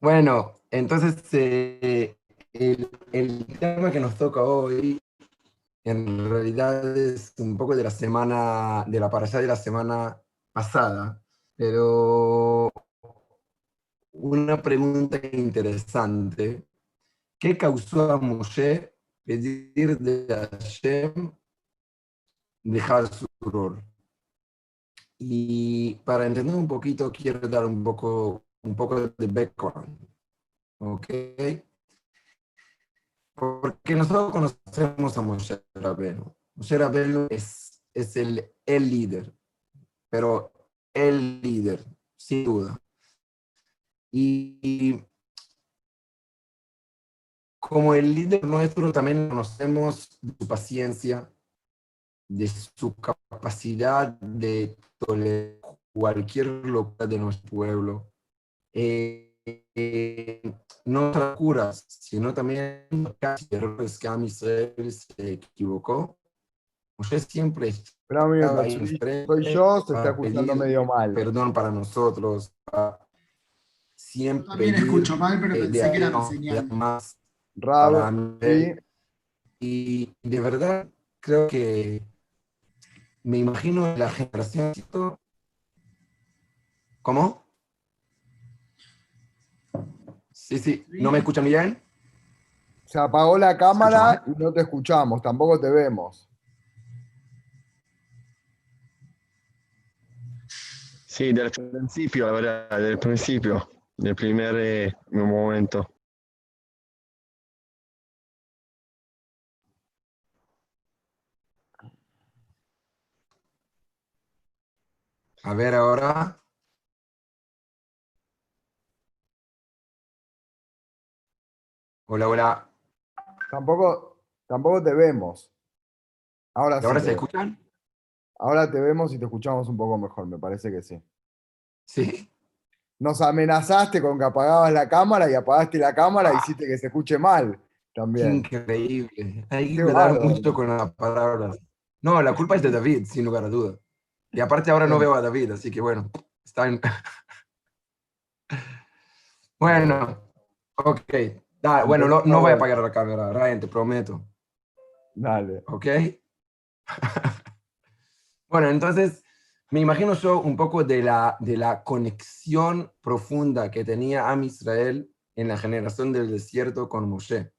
Bueno, entonces eh, el, tema que nos toca hoy en realidad es un poco de la semana, de la parasha de la semana pasada, pero una pregunta interesante. ¿Qué causó a Moshe pedir de Hashem dejar su rol? Y para entender un poquito, quiero dar un poco, un poco de background. ¿Ok? Porque nosotros conocemos a Moshe Rabbeinu. Moshe Rabbeinu es, es el, el líder, pero el líder, sin duda. Y como el líder nuestro también conocemos su paciencia, de su capacidad de tolerar cualquier locura de nuestro pueblo. Eh, eh, no solo curas, sino también casi errores que a Israel se equivocó. Usted siempre Pero amigo, soy yo, se está escuchando medio mal. Perdón para nosotros. Siempre. También escucho mal, pero pensé que era mi señal. Más Raro, sí. Y de verdad creo que me imagino la generación. ¿Cómo? Sí, sí. ¿No me escuchan bien? Se apagó la cámara y no te escuchamos, tampoco te vemos. Sí, del principio, la verdad, del principio, del primer eh, momento. A ver ahora. Hola, hola. Tampoco, tampoco te vemos. Ahora, ¿Y ahora se escuchan? Ahora te vemos y te escuchamos un poco mejor, me parece que sí. Sí. Nos amenazaste con que apagabas la cámara y apagaste la cámara y hiciste que se escuche mal también. increíble. Hay que cuidar mucho con las palabras. No, la culpa es de David, sin lugar a duda. Y aparte ahora no veo a David, así que bueno, está en... Bueno, ok. Da, bueno, no, no voy a apagar la cámara, Ryan, te prometo. Dale. ¿Ok? bueno, entonces me imagino yo un poco de la, de la conexión profunda que tenía Am Israel en la generación del desierto con Moshe.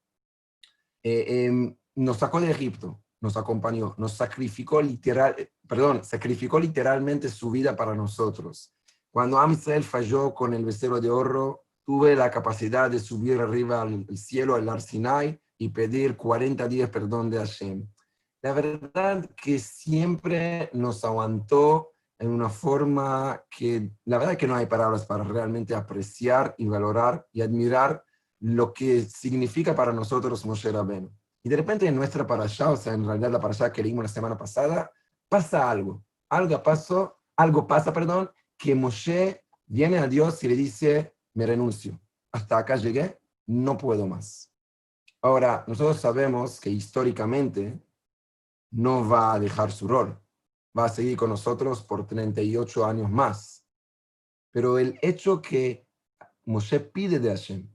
Eh, em, nos sacó de Egipto, nos acompañó, nos sacrificó literal, perdón, sacrificó literalmente su vida para nosotros. Cuando Am Israel falló con el becerro de oro, tuve la capacidad de subir arriba al al cielo, al Ar Sinai, y pedir 40 días perdón de Hashem. La verdad que siempre nos aguantó en una forma que la verdad que no hay palabras para realmente apreciar y valorar y admirar lo que significa para nosotros Moshe Rabbeinu. Y de repente en nuestra parasha, o sea, en realidad la parasha que leímos la semana pasada, pasa algo. Algo pasó, algo pasa, perdón, que Moshe viene a Dios y le dice, me renuncio. Hasta acá llegué, no puedo más. Ahora, nosotros sabemos que históricamente no va a dejar su rol, va a seguir con nosotros por 38 años más. Pero el hecho que Moshe pide de Hashem,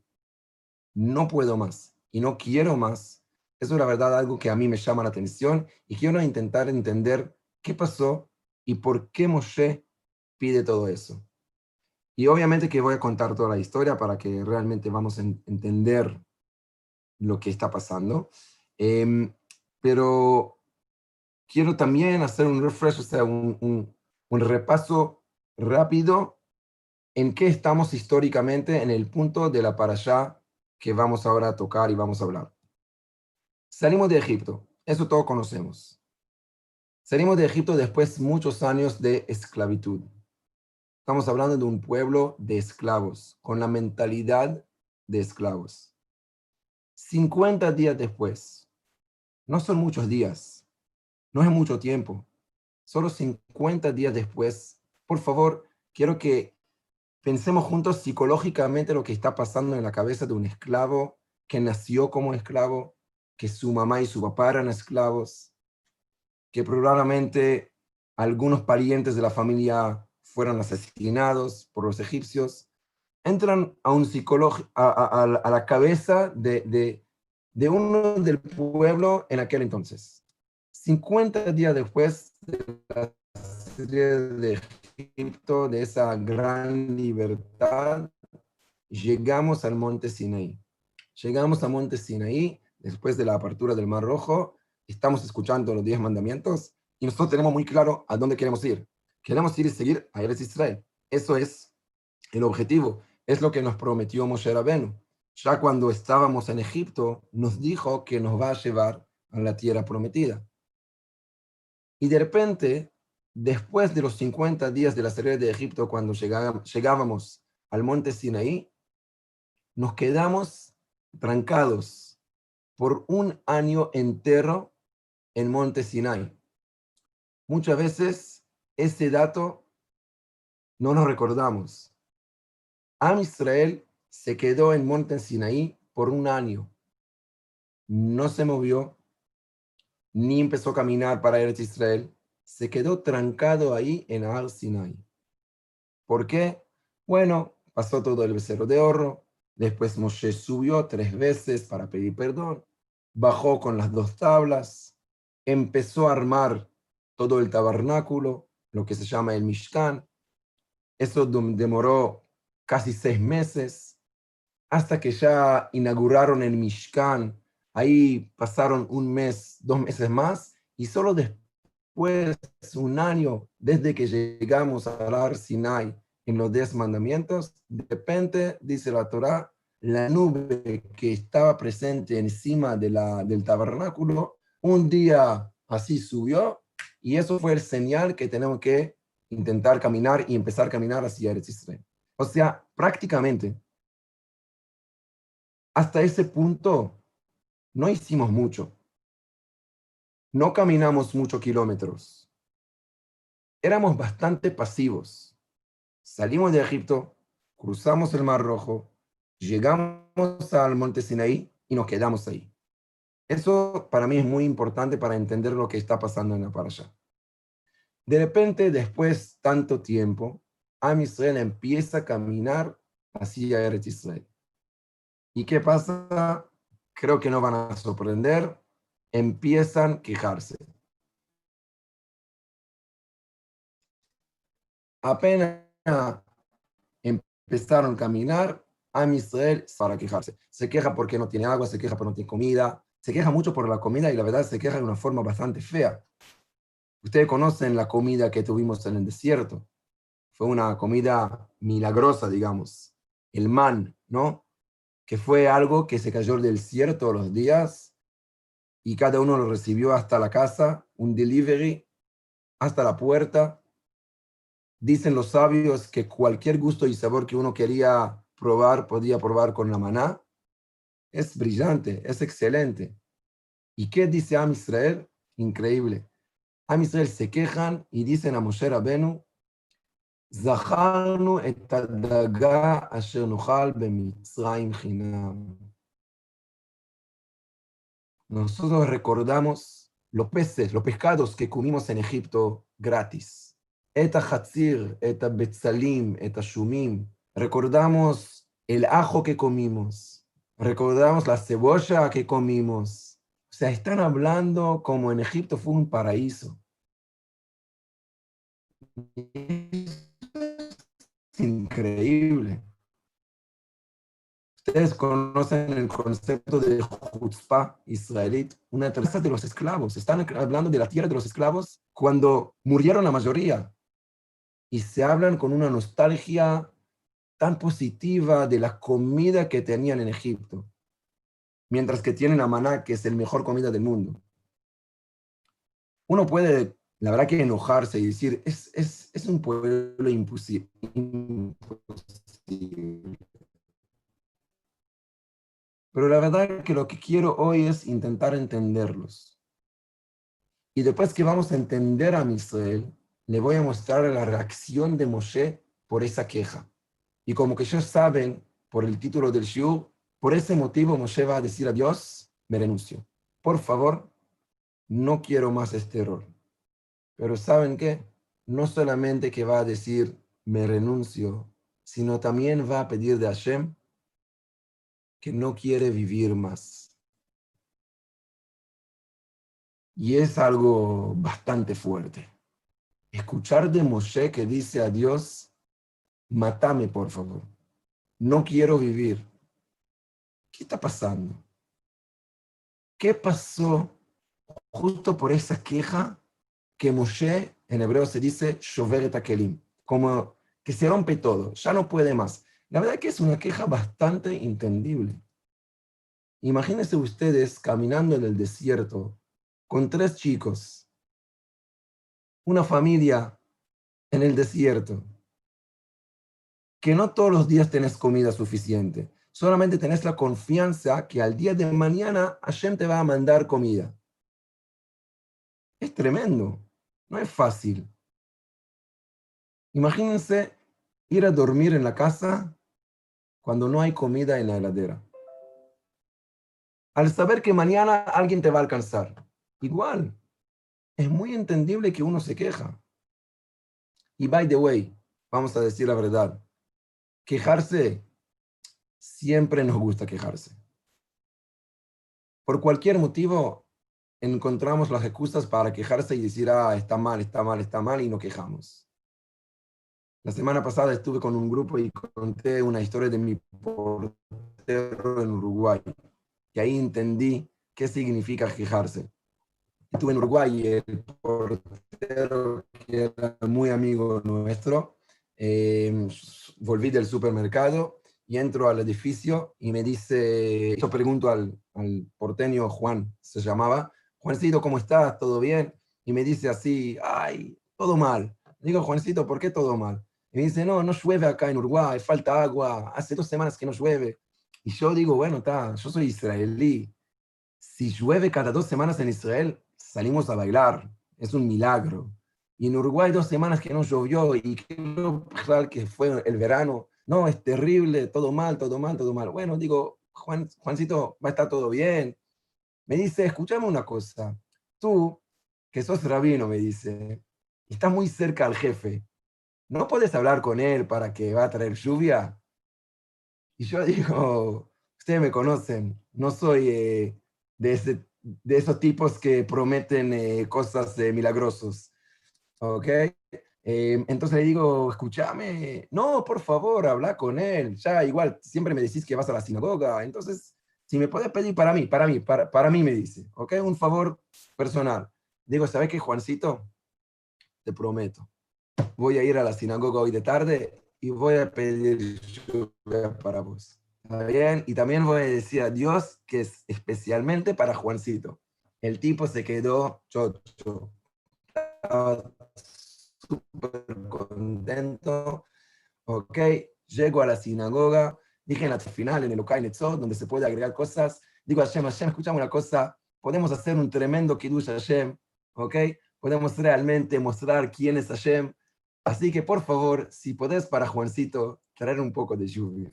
no puedo más y no quiero más, eso es la verdad algo que a mí me llama la atención y quiero intentar entender qué pasó y por qué Moshe pide todo eso. Y obviamente que voy a contar toda la historia para que realmente vamos a en- entender lo que está pasando. Em, pero quiero también hacer un refresh, o sea, un, un- repaso rápido en qué estamos históricamente en el punto de la parashá que vamos ahora a tocar y vamos a hablar. Salimos de Egipto, eso todos conocemos. Salimos de Egipto después de muchos años de esclavitud. Estamos hablando de un pueblo de esclavos, con la mentalidad de esclavos. 50 días después, no son muchos días, no es mucho tiempo, solo 50 días después, por favor, quiero que pensemos juntos psicológicamente lo que está pasando en la cabeza de un esclavo que nació como esclavo, que su mamá y su papá eran esclavos, que probablemente algunos parientes de la familia fueron asesinados por los egipcios. entran a un psicólogo, a, la cabeza de, de, uno del pueblo en aquel entonces. 50 días después de la serie de Egipto, de esa gran libertad, llegamos al monte Sinaí. Llegamos al monte Sinaí después de la apertura del Mar Rojo, estamos escuchando los diez mandamientos y nosotros tenemos muy claro a dónde queremos ir. Queremos ir y seguir a Eretz Israel. Eso es el objetivo. Es lo que nos prometió Moshe Rabenu. Ya cuando estábamos en Egipto, nos dijo que nos va a llevar a la tierra prometida. Y de repente, después de los 50 días de la salida de Egipto, cuando llegábamos al monte Sinaí, nos quedamos trancados por un año entero en monte Sinai. Muchas veces ese dato no nos recordamos. Am Israel se quedó en monte Sinaí por un año. No se movió, ni empezó a caminar para Eretz Israel. Se quedó trancado ahí en Al Sinai. ¿Por qué? Bueno, pasó todo el becerro de oro, después Moshe subió tres veces para pedir perdón, bajó con las dos tablas, empezó a armar todo el tabernáculo, lo que se llama el Mishkan. Eso demoró casi seis meses, hasta que ya inauguraron el Mishkan. Ahí pasaron un mes, dos meses más, y solo después, un año desde que llegamos a Ar Sinai, en los diez mandamientos, de repente, dice la Torah, la nube que estaba presente encima de la, del tabernáculo, un día así subió, y eso fue el señal que tenemos que intentar caminar y empezar a caminar hacia el Israel. O sea, prácticamente, hasta ese punto, no hicimos mucho. No caminamos muchos kilómetros. Éramos bastante pasivos salimos de Egipto, cruzamos el Mar Rojo, llegamos al monte Sinaí y nos quedamos ahí. Eso para mí es muy importante para entender lo que está pasando en la parasha. De repente, después tanto tiempo, Am empieza a caminar hacia Eretz Israel. ¿Y qué pasa? Creo que no van a sorprender. Empiezan a quejarse. Apenas empezaron a caminar a Israel para quejarse. Se queja porque no tiene agua, se queja porque no tiene comida, se queja mucho por la comida y la verdad se queja de una forma bastante fea. Ustedes conocen la comida que tuvimos en el desierto. Fue una comida milagrosa, digamos. El man, ¿no? Que fue algo que se cayó del cielo todos los días y cada uno lo recibió hasta la casa, un delivery, hasta la puerta Dicen los sabios que cualquier gusto y sabor que uno quería probar, podía probar con la maná. Es brillante, es excelente. ¿Y qué dice Am Israel? Increíble. Am Israel se quejan y dicen a Moshe Rabenu, Zacharnu et asher Nosotros recordamos los peces, los pescados que comimos en Egipto gratis Eta hatzir, eta betzalim, eta shumim. Recordamos el ajo que comimos. Recordamos la cebolla que comimos. O sea, están hablando como en Egipto fue un paraíso. Es increíble. Ustedes conocen el concepto de chutzpah israelí, una tercera de los esclavos. Están hablando de la tierra de los esclavos cuando murieron la mayoría y se hablan con una nostalgia tan positiva de la comida que tenían en Egipto, mientras que tienen a maná, que es el mejor comida del mundo. Uno puede, la verdad que enojarse y decir, es, es, es un pueblo imposible. Pero la verdad que lo que quiero hoy es intentar entenderlos. Y después que vamos a entender a Israel, le voy a mostrar la reacción de Moshe por esa queja. Y como que ellos saben, por el título del shiur, por ese motivo Moshe va a decir a Dios, me renuncio. Por favor, no quiero más este error. Pero ¿saben qué? No solamente que va a decir, me renuncio, sino también va a pedir de Hashem que no quiere vivir más. Y es algo bastante fuerte. Escuchar de Moshe que dice a Dios, matame por favor, no quiero vivir. ¿Qué está pasando? ¿Qué pasó justo por esa queja que Moshe, en hebreo se dice, Kelim, como que se rompe todo, ya no puede más. La verdad que es una queja bastante entendible. Imagínense ustedes caminando en el desierto con tres chicos, una familia en el desierto, que no todos los días tenés comida suficiente, solamente tenés la confianza que al día de mañana Hashem te va a mandar comida. Es tremendo, no es fácil. Imagínense ir a dormir en la casa cuando no hay comida en la heladera. Al saber que mañana alguien te va a alcanzar. Igual, es muy entendible que uno se queja. Y by the way, vamos a decir la verdad, quejarse siempre nos gusta quejarse. Por cualquier motivo, encontramos las excusas para quejarse y decir, ah, está mal, está mal, está mal, y no quejamos. La semana pasada estuve con un grupo y conté una historia de mi portero en Uruguay, que ahí entendí qué significa quejarse. Estuve en Uruguay y el portero, que era muy amigo nuestro, eh, volví del supermercado y entro al edificio y me dice, yo pregunto al, al porteño Juan, se llamaba, Juancito, ¿cómo estás? ¿Todo bien? Y me dice así, ay, todo mal. Digo, Juancito, ¿por qué todo mal? Y me dice, no, no llueve acá en Uruguay, falta agua, hace dos semanas que no llueve. Y yo digo, bueno, está, yo soy israelí. Si llueve cada dos semanas en Israel, salimos a bailar, es un milagro. Y en Uruguay dos semanas que no llovió y que fue el verano, no, es terrible, todo mal, todo mal, todo mal. Bueno, digo, Juan, Juancito, va a estar todo bien. Me dice, escúchame una cosa, tú, que sos rabino, me dice, estás muy cerca al jefe, ¿no puedes hablar con él para que va a traer lluvia? Y yo digo, ustedes me conocen, no soy eh, de, ese, de esos tipos que prometen eh, cosas eh, milagrosos, ¿ok? Em, entonces le digo, escúchame, no, por favor, habla con él. Ya igual, siempre me decís que vas a la sinagoga. Entonces, si me puedes pedir para mí, para mí, para, para mí me dice, ¿ok? Un favor personal. Digo, ¿sabes qué, Juancito? Te prometo. Voy a ir a la sinagoga hoy de tarde y voy a pedir para vos. ¿Está bien? Y también voy a decir a Dios que es especialmente para Juancito. El tipo se quedó chocho súper contento. Ok, llego a la sinagoga, dije en la final, en el Okai Netzot, donde se puede agregar cosas, digo a Hashem, Hashem, escuchame una cosa, podemos hacer un tremendo Kiddush Hashem, ok, podemos realmente mostrar quién es Hashem, así que por favor, si podés para Juancito, traer un poco de lluvia.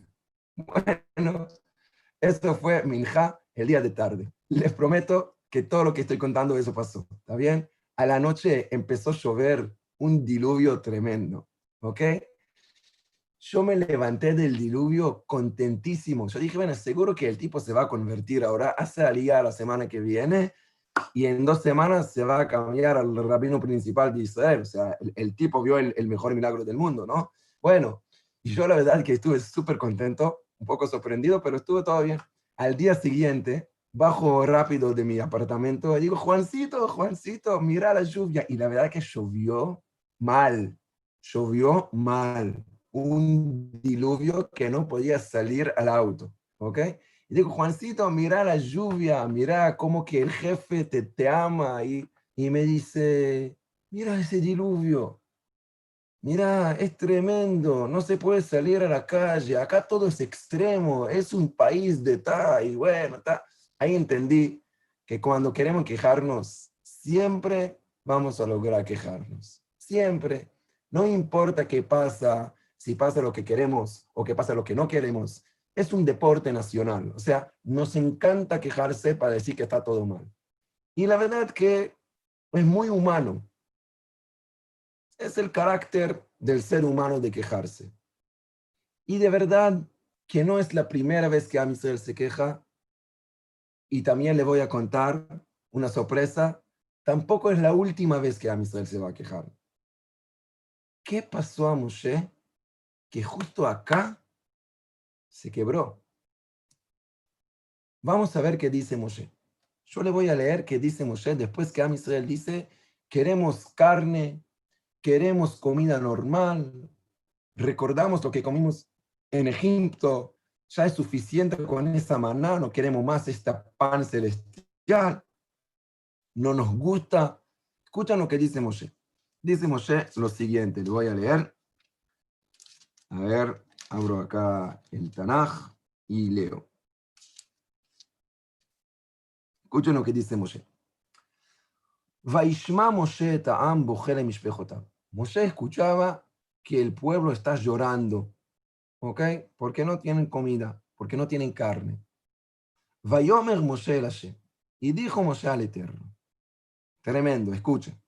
Bueno, esto fue Minja el día de tarde. Les prometo que todo lo que estoy contando, eso pasó, ¿está bien? A la noche empezó a llover un diluvio tremendo, ¿ok? Yo me levanté del diluvio contentísimo. Yo dije, bueno, seguro que el tipo se va a convertir ahora, hace día la semana que viene y en dos semanas se va a cambiar al rabino principal de Israel. O sea, el, tipo vio el, el, mejor milagro del mundo, ¿no? Bueno, y yo la verdad que estuve súper contento, un poco sorprendido, pero estuvo todo bien. Al día siguiente, bajo rápido de mi apartamento y digo, Juancito, Juancito, mira la lluvia. Y la verdad que llovió mal, llovió mal, un diluvio que no podía salir al auto, ¿ok? Y digo, Juancito, mira la lluvia, mira cómo que el jefe te, te ama, y, y me dice, mira ese diluvio, mira, es tremendo, no se puede salir a la calle, acá todo es extremo, es un país de tal, y bueno, ta. Ahí entendí que cuando queremos quejarnos, siempre vamos a lograr quejarnos. Siempre. No importa qué pasa, si pasa lo que queremos o qué pasa lo que no queremos. Es un deporte nacional. O sea, nos encanta quejarse para decir que está todo mal. Y la verdad que es muy humano. Es el carácter del ser humano de quejarse. Y de verdad que no es la primera vez que Am se queja. Y también le voy a contar una sorpresa. Tampoco es la última vez que Am se va a quejar. ¿Qué pasó a Moshe? Que justo acá se quebró. Vamos a ver qué dice Moshe. Yo le voy a leer qué dice Moshe después que Am dice, queremos carne, queremos comida normal, recordamos lo que comimos en Egipto, ya es suficiente con esa maná, no queremos más esta pan celestial, no nos gusta. Escuchen lo que dice Moshe. Dice Moshe lo siguiente, le voy a leer. A ver, abro acá el Tanaj y leo. Escuchen lo que dice Moshe. Vaishma Moshe Moshe escuchaba que el pueblo está llorando, ¿ok? Porque no tienen comida, porque no tienen carne. Vayomer Moshe. Y dijo Moshe al Eterno. Tremendo, escuchen.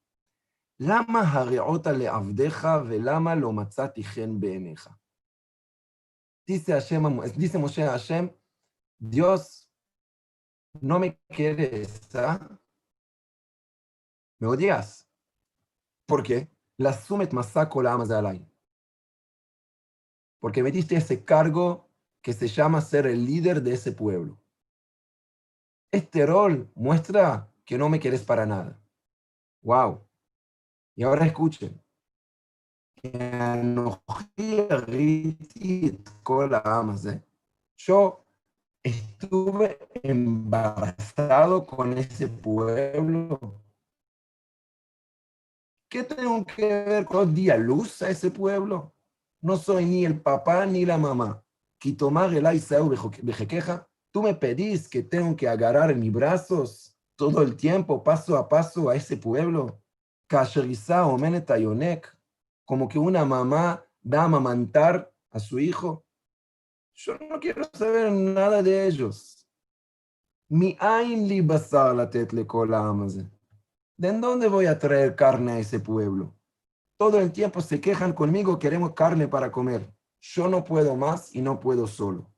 Lama hareota le avdeja velama lo matzati gen beeneja. Dice, dice Moshe a Hashem, Dios, no me quieres, ¿ah? Me odias. ¿Por qué? La sumet masako la amas alay porque me diste ese cargo que se llama ser el líder de ese pueblo. Este rol muestra que no me quieres para nada. Wow. Y ahora escuchen. Yo estuve embarazado con ese pueblo. ¿Qué tengo que ver con día luz a ese pueblo? No soy ni el papá ni la mamá. tomar el queja, tú me pedís que tengo que agarrar en mis brazos todo el tiempo, paso a paso, a ese pueblo. o yonek, como que una mamá da a amamantar a su hijo. Yo no quiero saber nada de ellos. Mi ain li basar la tetle ¿De dónde voy a traer carne a ese pueblo? Todo el tiempo se quejan conmigo, queremos carne para comer. Yo no puedo más y no puedo solo.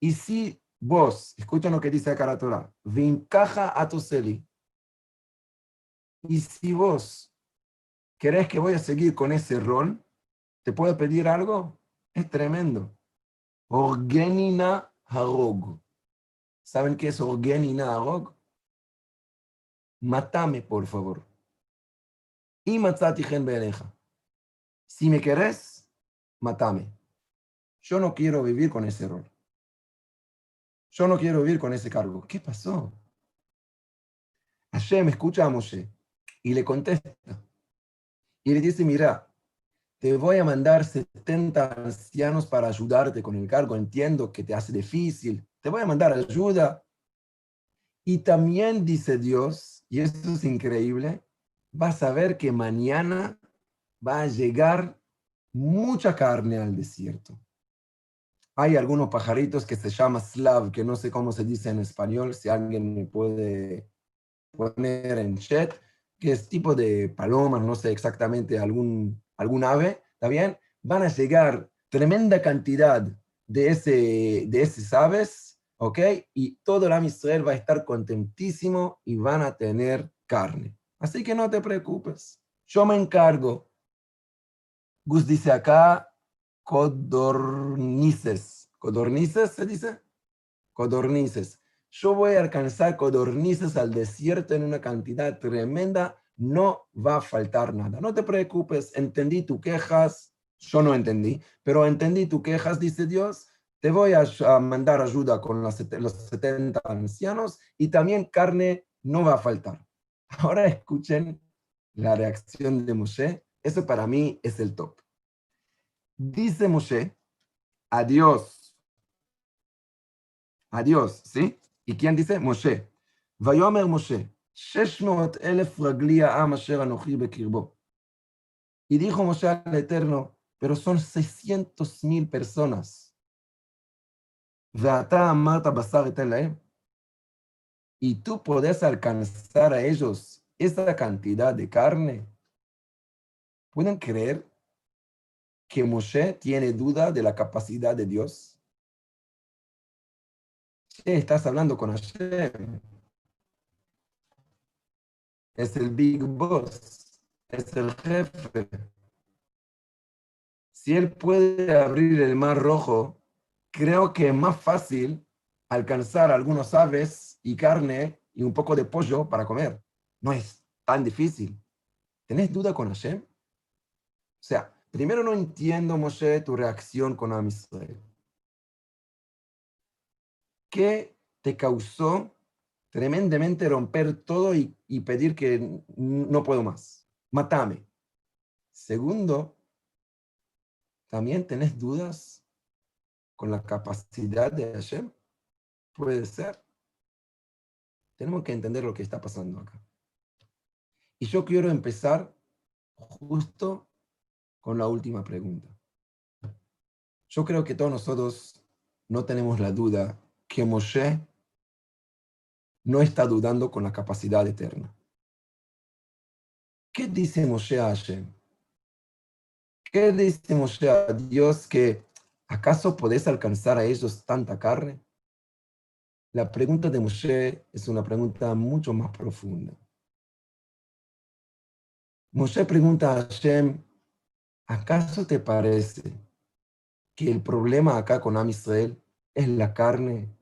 Y si vos, escuchen lo que dice acá la Torah, vincaja a tu seli. Y si vos querés que voy a seguir con ese rol, ¿te puedo pedir algo? Es tremendo. Orgenina harog. ¿Saben qué es orgenina harog? Mátame, por favor. Y Si me querés, matame. Yo no quiero vivir con ese rol. Yo no quiero vivir con ese cargo. ¿Qué pasó? Hashem escucha a Moshe y le contesta. Y le dice, mira, te voy a mandar 70 ancianos para ayudarte con el cargo. Entiendo que te hace difícil. Te voy a mandar ayuda. Y también dice Dios, y esto es increíble, vas a ver que mañana va a llegar mucha carne al desierto. Hay algunos pajaritos que se llaman slav, que no sé cómo se dice en español, si alguien me puede poner en chat, que es tipo de palomas, no sé exactamente, algún, algún ave, ¿está bien? Van a llegar tremenda cantidad de, ese, de esas aves, ¿ok? Y todo el Israel va a estar contentísimo y van a tener carne. Así que no te preocupes, yo me encargo. Gus dice acá, codornices. ¿Codornices se dice? Codornices. Yo voy a alcanzar codornices al desierto en una cantidad tremenda, no va a faltar nada. No te preocupes, entendí tus quejas, yo no entendí, pero entendí tus quejas, dice Dios, te voy a, mandar ayuda con los 70 ancianos y también carne no va a faltar. Ahora escuchen la reacción de Moshe. Eso para mí es el top. Dice Moshe, adiós. Adiós, ¿sí? ¿Y quién dice? Moshe. Vayomer Moshe, Y dijo Moshe al Eterno, pero son 600 mil personas. ואתה אמרת בשר y tú puedes alcanzar a ellos esa cantidad de carne. ¿Pueden creer? que Moshe tiene duda de la capacidad de Dios? Estás hablando con Hashem. Es el Big Boss. Es el jefe. Si él puede abrir el mar rojo, creo que es más fácil alcanzar algunos aves y carne y un poco de pollo para comer. No es tan difícil. ¿Tenés duda con Hashem? O sea, primero no entiendo, Moshe, tu reacción con Am ¿Qué te causó tremendamente romper todo y, y pedir que no puedo más? Matame. Segundo, ¿también tenés dudas con la capacidad de Hashem? Puede ser. Tenemos que entender lo que está pasando acá. Y yo quiero empezar justo con la última pregunta. Yo creo que todos nosotros no tenemos la duda que Moshe no está dudando con la capacidad eterna. ¿Qué dice Moshe a Hashem? ¿Qué dice Moshe a Dios que acaso podés alcanzar a ellos tanta carne? La pregunta de Moshe es una pregunta mucho más profunda. Moshe pregunta a Hashem, ¿acaso te parece que el problema acá con Am Israel es la carne?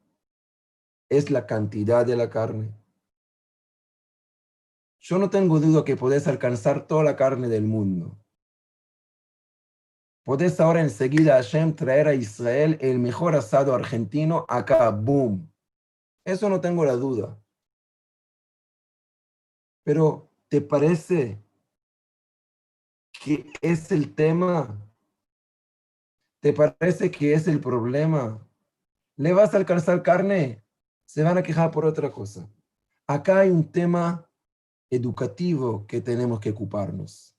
¿Es la cantidad de la carne? Yo no tengo duda que podés alcanzar toda la carne del mundo. Podés ahora enseguida Hashem traer a Israel el mejor asado argentino acá, boom. Eso no tengo la duda. Pero, ¿te parece que es el tema? ¿Te parece que es el problema? ¿Le vas a alcanzar carne? Se van a quejar por otra cosa. Acá hay un tema educativo que tenemos que ocuparnos.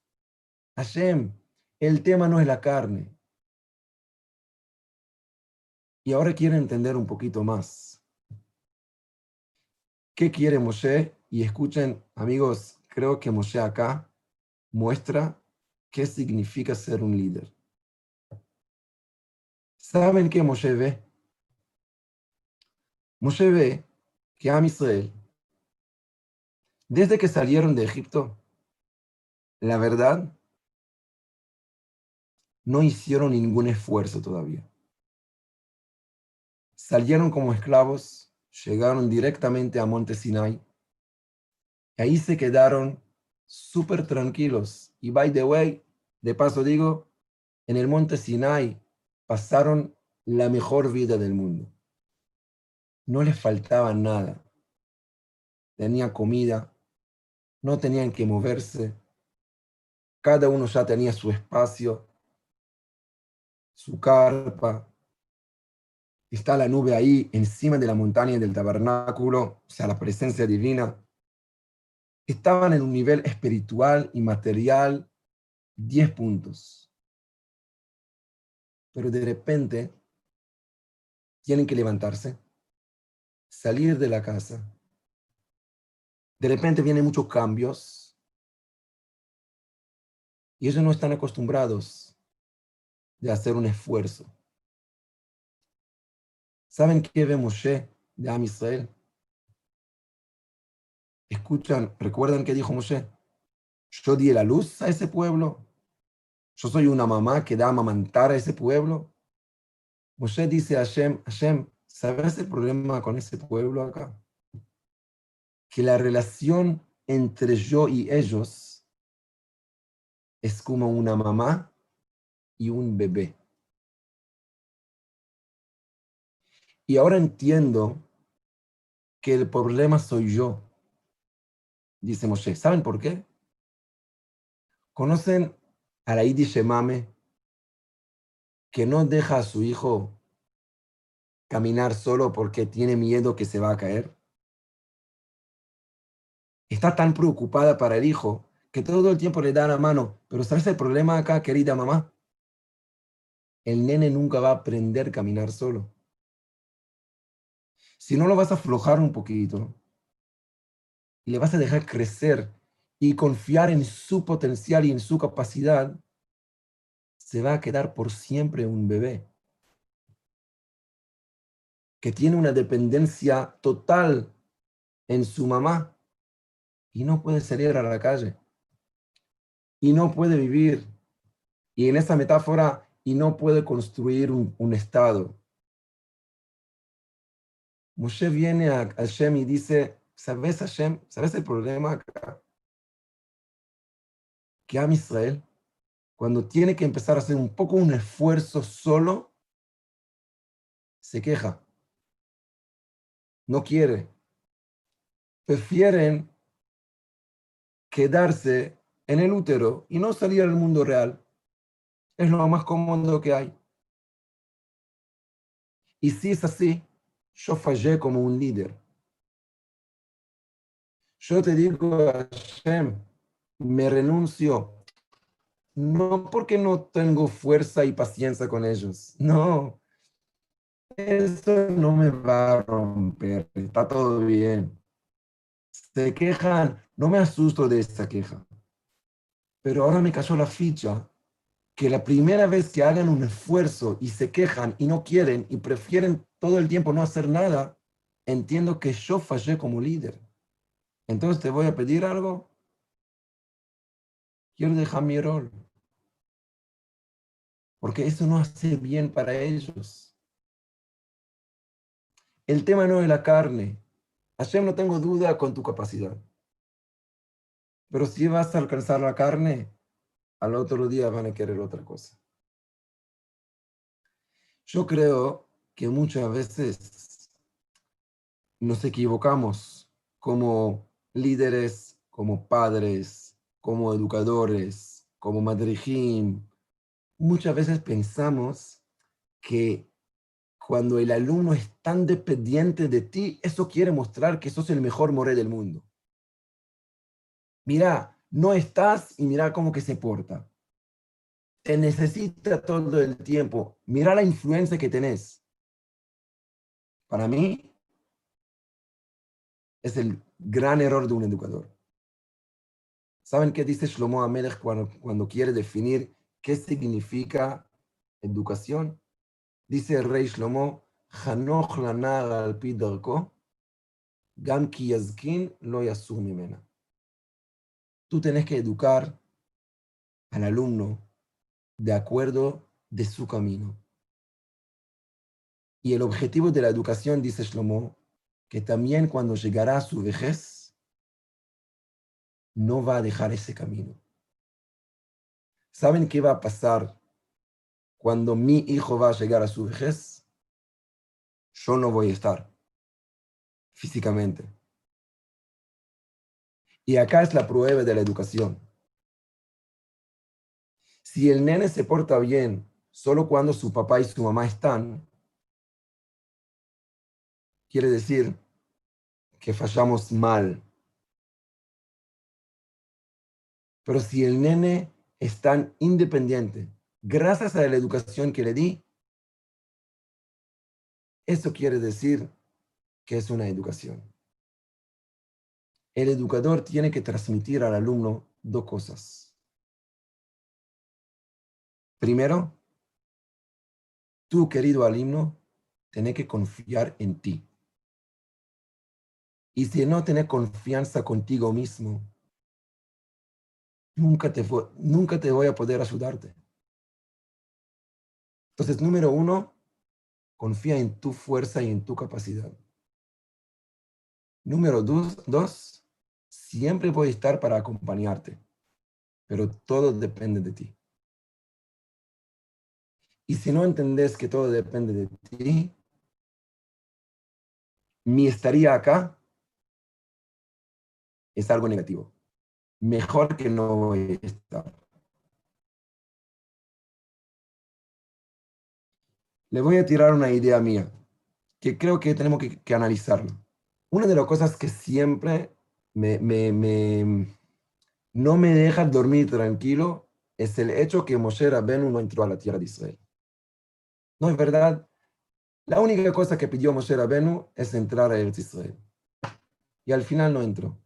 Hashem, el tema no es la carne. Y ahora quiero entender un poquito más. ¿Qué quiere Moshe? Y escuchen, amigos, creo que Moshe acá muestra qué significa ser un líder. ¿Saben qué Moshe ve? Moshe ve que Am Israel, desde que salieron de Egipto, la verdad, no hicieron ningún esfuerzo todavía. Salieron como esclavos llegaron directamente a Monte Sinai. Y ahí se quedaron súper tranquilos. Y by the way, de paso digo, en el Monte Sinai pasaron la mejor vida del mundo. No les faltaba nada. Tenía comida, no tenían que moverse. Cada uno ya tenía su espacio, su carpa, está la nube ahí encima de la montaña del tabernáculo, o sea, la presencia divina. Estaban en un nivel espiritual y material 10 puntos. Pero de repente tienen que levantarse, salir de la casa. De repente vienen muchos cambios y ellos no están acostumbrados de hacer un esfuerzo. ¿Saben qué ve Moshe de Am Israel? Escuchan, ¿recuerdan qué dijo Moshe? Yo di la luz a ese pueblo. Yo soy una mamá que da a amamantar a ese pueblo. Moshe dice a Hashem, Hashem, ¿sabes el problema con ese pueblo acá? Que la relación entre yo y ellos es como una mamá y un bebé. Y ahora entiendo que el problema soy yo, dice Moshe. ¿Saben por qué? ¿Conocen a la Shemame que no deja a su hijo caminar solo porque tiene miedo que se va a caer? Está tan preocupada para el hijo que todo el tiempo le da la mano. Pero ¿sabes el problema acá, querida mamá? El nene nunca va a aprender a caminar solo. Si no lo vas a aflojar un poquito y le vas a dejar crecer y confiar en su potencial y en su capacidad, se va a quedar por siempre un bebé que tiene una dependencia total en su mamá y no puede salir a la calle y no puede vivir. Y en esa metáfora, y no puede construir un, un estado. Moshe viene a Hashem y dice, ¿sabes Hashem? ¿Sabes el problema acá? Que Am Israel, cuando tiene que empezar a hacer un poco un esfuerzo solo, se queja. No quiere. Prefieren quedarse en el útero y no salir al mundo real. Es lo más cómodo que hay. Y si es así, yo fallé como un líder. Yo te digo, Hashem, me renuncio, no porque no tengo fuerza y paciencia con ellos, no. Eso no me va a romper, está todo bien. Se quejan, no me asusto de esa queja. Pero ahora me cayó la ficha que la primera vez que hagan un esfuerzo y se quejan y no quieren y prefieren todo el tiempo no hacer nada, entiendo que yo fallé como líder. Entonces te voy a pedir algo. Quiero dejar mi rol. Porque eso no hace bien para ellos. El tema no es la carne. Hashem, no tengo duda con tu capacidad. Pero si vas a alcanzar la carne, al otro día van a querer otra cosa. Yo creo que muchas veces nos equivocamos como líderes, como padres, como educadores, como madrijim. Muchas veces pensamos que cuando el alumno es tan dependiente de ti, eso quiere mostrar que sos el mejor moré del mundo. Mira, no estás y mira cómo que se porta. Te necesita todo el tiempo. Mira la influencia que tenés. Para mí, es el gran error de un educador. ¿Saben qué dice Shlomo Amelech cuando, quiere definir qué significa educación? Dice el rey Shlomo, Hanoch al pidarko, gam ki yazkin lo yasur mimena tú tenés que educar al alumno de acuerdo de su camino. Y el objetivo de la educación, dice Shlomo, que también cuando llegará a su vejez, no va a dejar ese camino. ¿Saben qué va a pasar cuando mi hijo va a llegar a su vejez? Yo no voy a estar físicamente. Y acá es la prueba de la educación. Si el nene se porta bien solo cuando su papá y su mamá están, quiere decir que fallamos mal. Pero si el nene es tan independiente, gracias a la educación que le di, eso quiere decir que es una educación el educador tiene que transmitir al alumno dos cosas. Primero, tú, querido alumno, tienes que confiar en ti. Y si no tienes confianza contigo mismo, nunca te, nunca te voy a poder ayudarte. Entonces, número uno, confía en tu fuerza y en tu capacidad. Número dos, dos Siempre voy a estar para acompañarte, pero todo depende de ti. Y si no entendés que todo depende de ti, mi estaría acá es algo negativo. Mejor que no voy estar. Le voy a tirar una idea mía, que creo que tenemos que, que analizarla. Una de las cosas que siempre me, no me deja dormir tranquilo es el hecho que Moshe Rabenu no entró a la tierra de Israel. No es verdad. La única cosa que pidió Moshe Rabenu es entrar a Eretz Israel. Y al final no entró.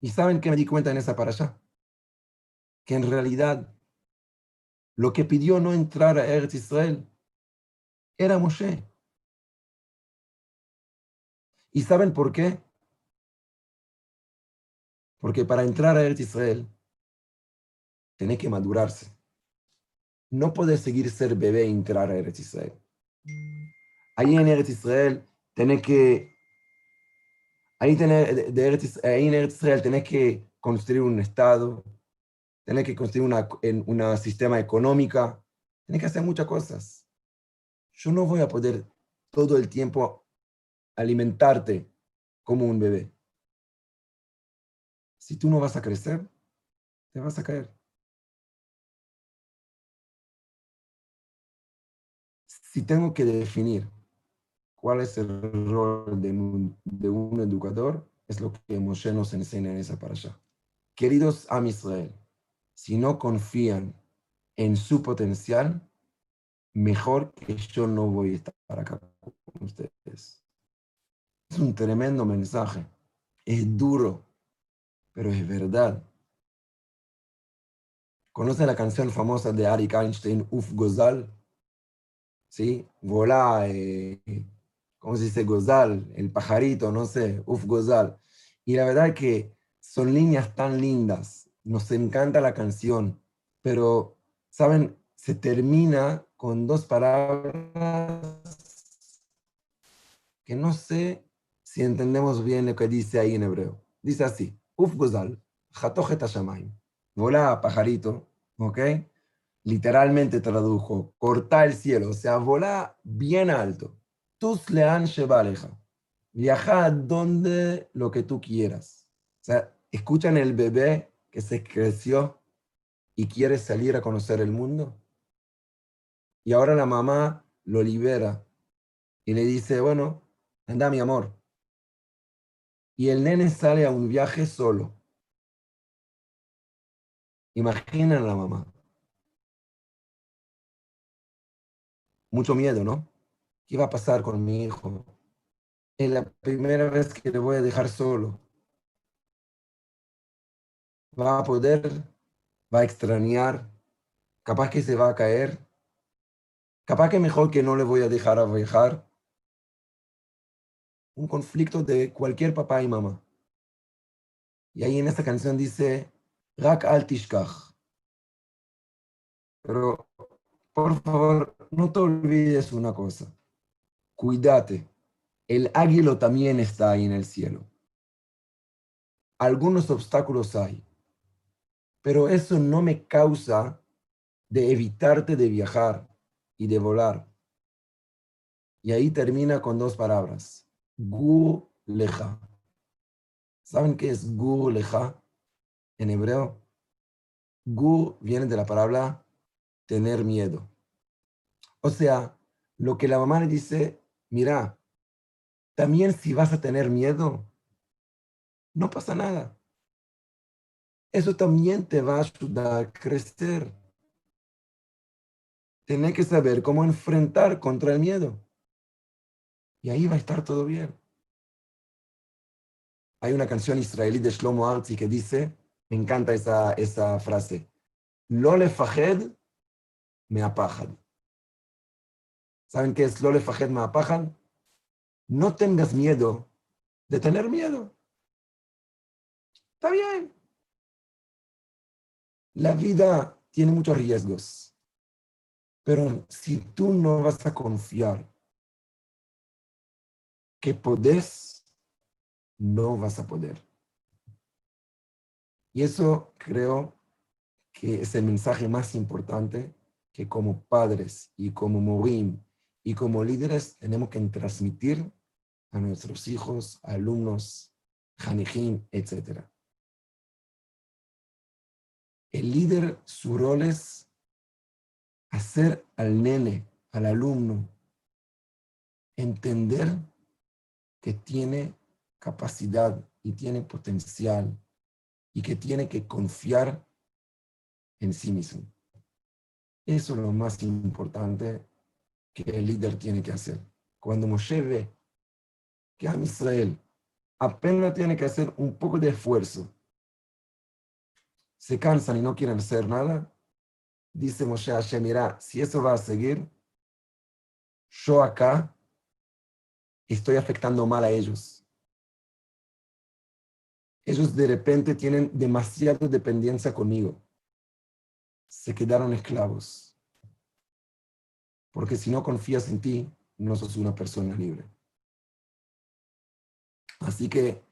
¿Y saben qué me di cuenta en esa allá Que en realidad lo que pidió no entrar a Eretz Israel era Moshe. ¿Y saben por qué? Porque para entrar a Eretz Israel, tenés que madurarse. No podés seguir ser bebé y entrar a Eretz Israel. Ahí en Eretz Israel tenés que... Ahí, tenés, de Eretz, ahí en Israel tenés que construir un Estado, tenés que construir una, una sistema económica, tenés que hacer muchas cosas. Yo no voy a poder todo el tiempo alimentarte como un bebé. Si tú no vas a crecer, te vas a caer. Si tengo que definir cuál es el rol de un, educador, es lo que Moshe nos enseña en esa allá. Queridos Am Israel, si no confían en su potencial, mejor que yo no voy a estar acá con ustedes. Es un tremendo mensaje. Es duro, pero es verdad. ¿Conocen la canción famosa de Arik Einstein, Uf Gozal? ¿Sí? Volá, eh, ¿cómo se dice Gozal? El pajarito, no sé, Uf Gozal. Y la verdad que son líneas tan lindas. Nos encanta la canción, pero, ¿saben? Se termina con dos palabras que no sé si entendemos bien lo que dice ahí en hebreo. Dice así, Uf Gozal, Hatojet Hashamayim. Volá, pajarito, ¿ok? Literalmente tradujo, corta el cielo, o sea, volá bien alto. Tus lean shebaleja. Viaja donde lo que tú quieras. O sea, escuchan el bebé que se creció y quiere salir a conocer el mundo. Y ahora la mamá lo libera y le dice, bueno, anda mi amor, y el nene sale a un viaje solo. Imaginen a la mamá. Mucho miedo, ¿no? ¿Qué va a pasar con mi hijo? Es la primera vez que le voy a dejar solo. ¿Va a poder? ¿Va a extrañar? ¿Capaz que se va a caer? ¿Capaz que mejor que no le voy a dejar a viajar? un conflicto de cualquier papá y mamá. Y ahí en esta canción dice, Rak al. Pero, por favor, no te olvides una cosa. Cuídate. El águilo también está ahí en el cielo. Algunos obstáculos hay. Pero eso no me causa de evitarte de viajar y de volar. Y ahí termina con dos palabras. Gur leja. ¿Saben qué es gur leja en hebreo? Gur viene de la palabra tener miedo. O sea, lo que la mamá le dice, mira, también si vas a tener miedo, no pasa nada. Eso también te va a ayudar a crecer. Tienes que saber cómo enfrentar contra el miedo. Y ahí va a estar todo bien. Hay una canción israelí de Shlomo Arzi que dice, me encanta esa, esa frase, Lo le fajed me apajan. ¿Saben qué es lo le fajed me apajan? No tengas miedo de tener miedo. Está bien. La vida tiene muchos riesgos. Pero si tú no vas a confiar que podés, no vas a poder. Y eso creo que es el mensaje más importante que como padres y como morim y como líderes tenemos que transmitir a nuestros hijos, alumnos, janijim, etc. El líder, su rol es hacer al nene, al alumno, entender que tiene capacidad y tiene potencial y que tiene que confiar en sí mismo. Eso es lo más importante que el líder tiene que hacer. Cuando Moshe ve que a Israel apenas tiene que hacer un poco de esfuerzo, se cansan y no quieren hacer nada, dice Moshe Hashem, mira, si eso va a seguir, yo acá estoy afectando mal a ellos. Ellos de repente tienen demasiada dependencia conmigo. Se quedaron esclavos. Porque si no confías en ti, no sos una persona libre. Así que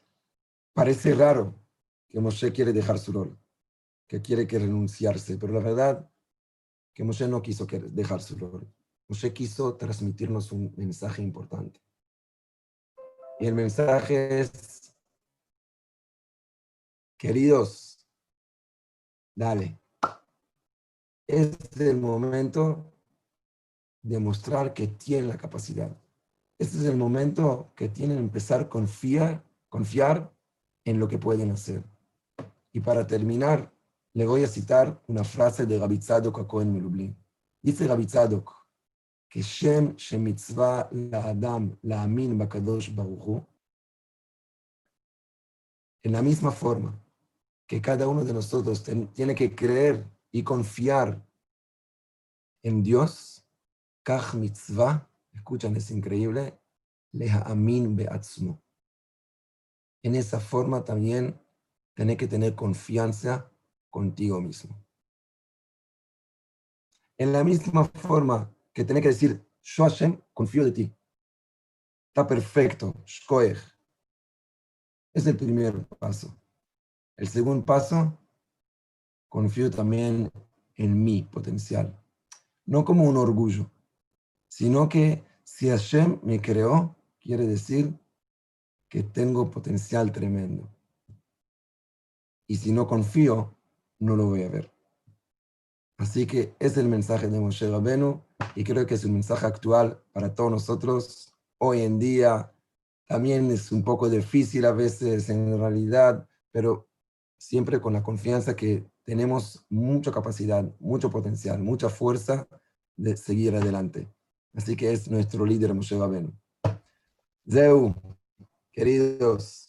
parece raro que Moshe quiere dejar su rol, que quiere que renunciarse, pero la verdad que Moshe no quiso dejar su rol. Moshe quiso transmitirnos un mensaje importante. Y el mensaje es, queridos, dale. Es el momento de mostrar que tienen la capacidad. Este es el momento que tienen empezar a confiar, confiar en lo que pueden hacer. Y para terminar, le voy a citar una frase de Rabbi Tzadok Cohen Melublin. Dice Rabbi Tzadok que Shem Shemitzvah la Adam la Amin Bakadosh Baruchu, en la misma forma que cada uno de nosotros tiene que creer y confiar en Dios, Kach Mitzvah, escuchan, es increíble, Leha Amin Beatzmo. En esa forma también tiene que tener confianza contigo mismo. En la misma forma que tiene que decir, yo Hashem, confío de ti. Está perfecto. Es el primer paso. El segundo paso, confío también en mi potencial. No como un orgullo, sino que si Hashem me creó, quiere decir que tengo potencial tremendo. Y si no confío, no lo voy a ver. Así que es el mensaje de Moshe Rabenu y creo que es un mensaje actual para todos nosotros. Hoy en día también es un poco difícil a veces en realidad, pero siempre con la confianza que tenemos mucha capacidad, mucho potencial, mucha fuerza de seguir adelante. Así que es nuestro líder Moshe Rabenu. Zeu, queridos,